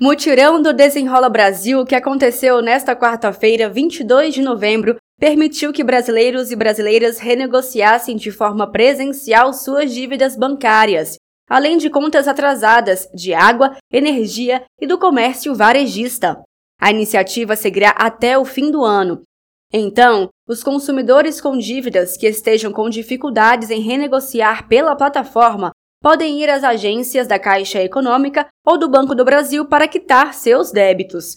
Mutirão do Desenrola Brasil, que aconteceu nesta quarta-feira, 22 de novembro, permitiu que brasileiros e brasileiras renegociassem de forma presencial suas dívidas bancárias, além de contas atrasadas de água, energia e do comércio varejista. A iniciativa seguirá até o fim do ano. Então, os consumidores com dívidas que estejam com dificuldades em renegociar pela plataforma podem ir às agências da Caixa Econômica ou do Banco do Brasil para quitar seus débitos.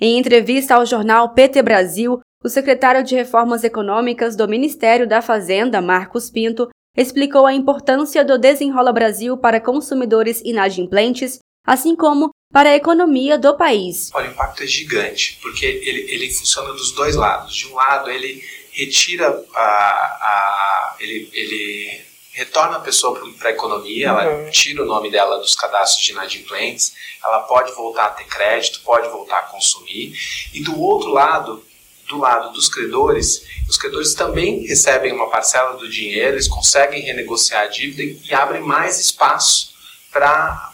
Em entrevista ao jornal PT Brasil, o secretário de Reformas Econômicas do Ministério da Fazenda, Marcos Pinto, explicou a importância do Desenrola Brasil para consumidores inadimplentes, assim como para a economia do país. Olha, o impacto é gigante, porque ele, ele funciona dos dois lados. De um lado, ele retira a, a ele, ele retorna a pessoa para a economia, uhum. ela tira o nome dela dos cadastros de inadimplentes, ela pode voltar a ter crédito, pode voltar a consumir. E do outro lado, do lado dos credores, os credores também recebem uma parcela do dinheiro, eles conseguem renegociar a dívida e abrem mais espaço para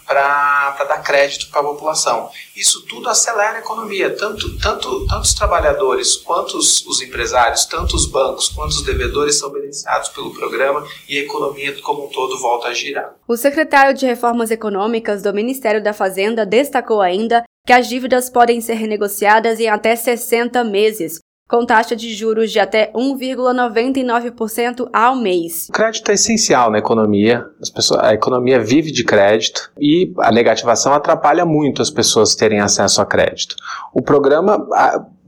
dar crédito para a população. Isso tudo acelera a economia, tanto, tanto, tanto os trabalhadores quanto os, os empresários, tanto os bancos quanto os devedores são beneficiados pelo programa e a economia como um todo volta a girar. O secretário de Reformas Econômicas do Ministério da Fazenda destacou ainda que as dívidas podem ser renegociadas em até 60 meses, com taxa de juros de até 1,99% ao mês. O crédito é essencial na economia. Pessoas, a economia vive de crédito e a negativação atrapalha muito as pessoas terem acesso a crédito. O programa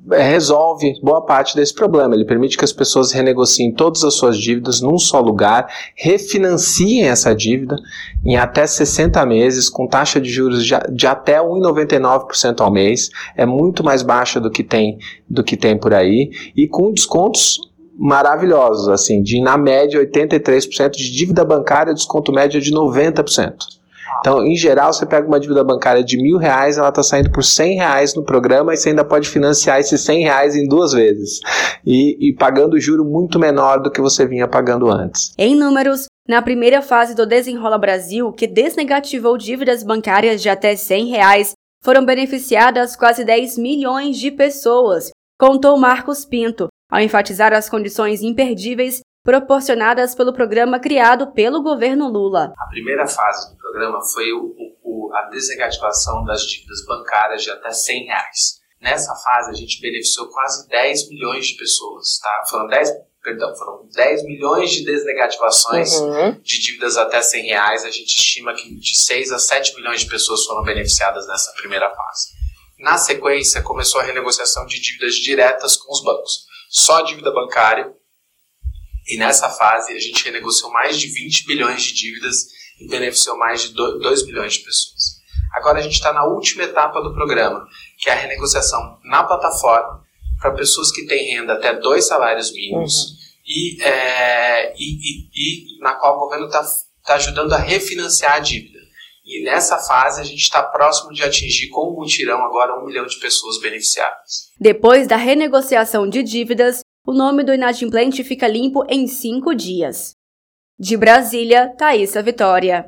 resolve boa parte desse problema. Ele permite que as pessoas renegociem todas as suas dívidas num só lugar, refinanciem essa dívida em até 60 meses, com taxa de juros de, até 1,99% ao mês. É muito mais baixa do que tem do que tem por aí e com descontos maravilhosos, assim, de na média 83% de dívida bancária, desconto médio de 90%. Então, em geral, você pega uma dívida bancária de mil reais, ela está saindo por cem reais no programa e você ainda pode financiar esses cem reais em duas vezes. E, e pagando juro muito menor do que você vinha pagando antes. Em números, na primeira fase do Desenrola Brasil, que desnegativou dívidas bancárias de até cem reais, foram beneficiadas quase 10 milhões de pessoas, contou Marcos Pinto, ao enfatizar as condições imperdíveis proporcionadas pelo programa criado pelo governo Lula. A primeira fase do programa foi o, o, a desnegativação das dívidas bancárias de até 100 reais. Nessa fase, a gente beneficiou quase 10 milhões de pessoas, tá? Foram 10, perdão, foram 10 milhões de desnegativações uhum. de dívidas até 100 reais. A gente estima que de 6 a 7 milhões de pessoas foram beneficiadas nessa primeira fase. Na sequência, começou a renegociação de dívidas diretas com os bancos. Só dívida bancária e nessa fase a gente renegociou mais de 20 bilhões de dívidas e beneficiou mais de 2 bilhões de pessoas. Agora a gente está na última etapa do programa, que é a renegociação na plataforma para pessoas que têm renda até dois salários mínimos uhum. e, é, e, e, e, na qual o governo está tá ajudando a refinanciar a dívida. E nessa fase a gente está próximo de atingir com o mutirão agora um milhão de pessoas beneficiadas. Depois da renegociação de dívidas, o nome do inadimplente fica limpo em cinco dias. De Brasília, Thaisa Vitória.